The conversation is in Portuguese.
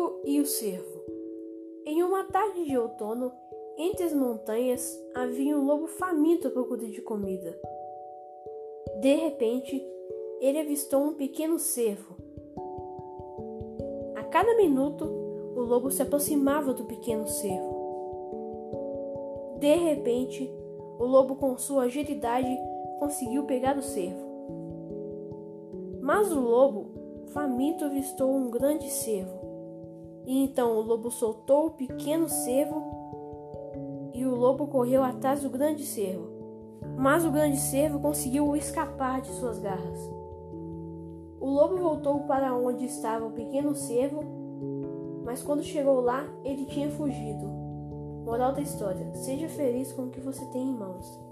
o cervo. Em uma tarde de outono, entre as montanhas havia um lobo faminto à procura de comida. De repente, ele avistou um pequeno cervo. A cada minuto, o lobo se aproximava do pequeno cervo. De repente, o lobo, com sua agilidade, conseguiu pegar o cervo. Mas o lobo, faminto, avistou um grande cervo. E então o lobo soltou o pequeno cervo e o lobo correu atrás do grande cervo. Mas o grande cervo conseguiu escapar de suas garras. O lobo voltou para onde estava o pequeno cervo, mas quando chegou lá, ele tinha fugido. Moral da história: seja feliz com o que você tem em mãos.